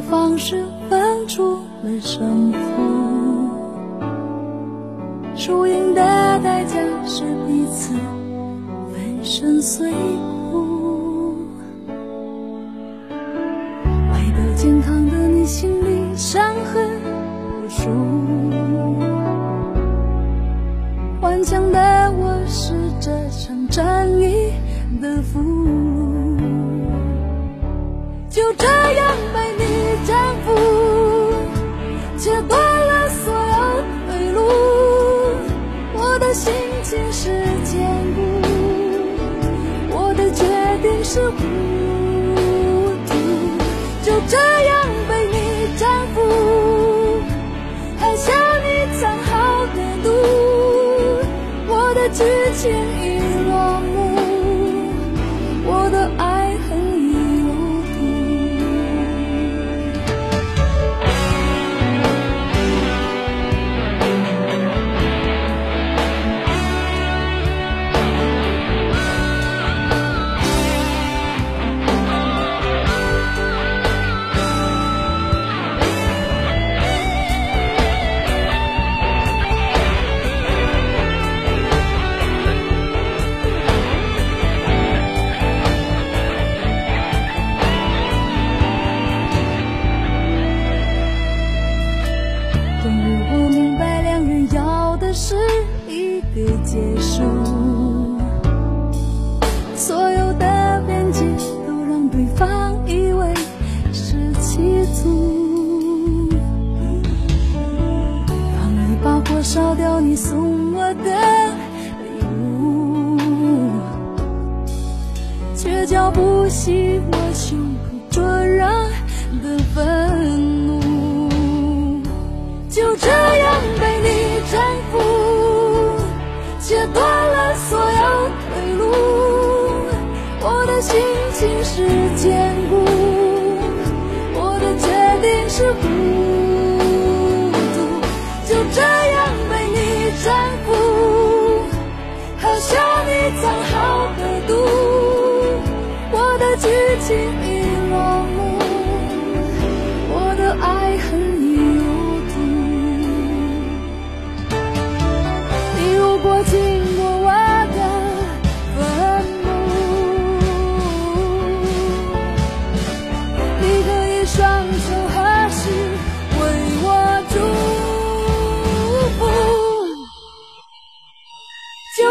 方式分出了胜负，输赢的代价是彼此粉身碎骨。这样的结束。所有的辩解都让对方以为是企图，当你把火烧掉，你送我的礼物，却浇不熄我胸口灼热的愤怒，就这样被你。切断了所有退路。我的心情是坚固，我的决定是糊涂。就这样被你。征服，喝下你藏好的毒，我的剧情已落幕，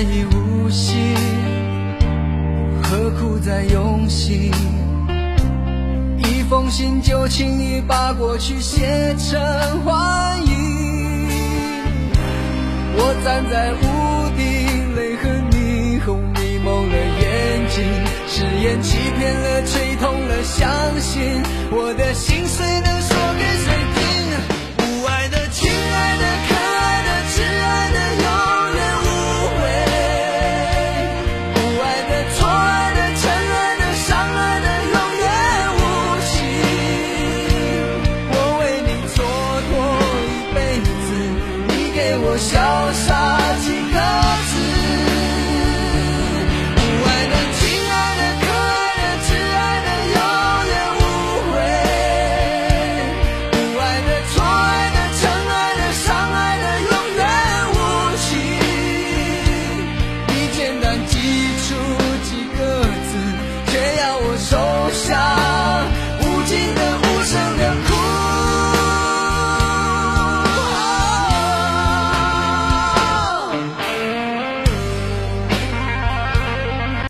已无心，何苦再用心？一封信就轻易把过去写成幻影。我站在屋顶，泪和霓虹迷蒙了眼睛，誓言欺骗了，吹痛了，相信我的心碎能。多少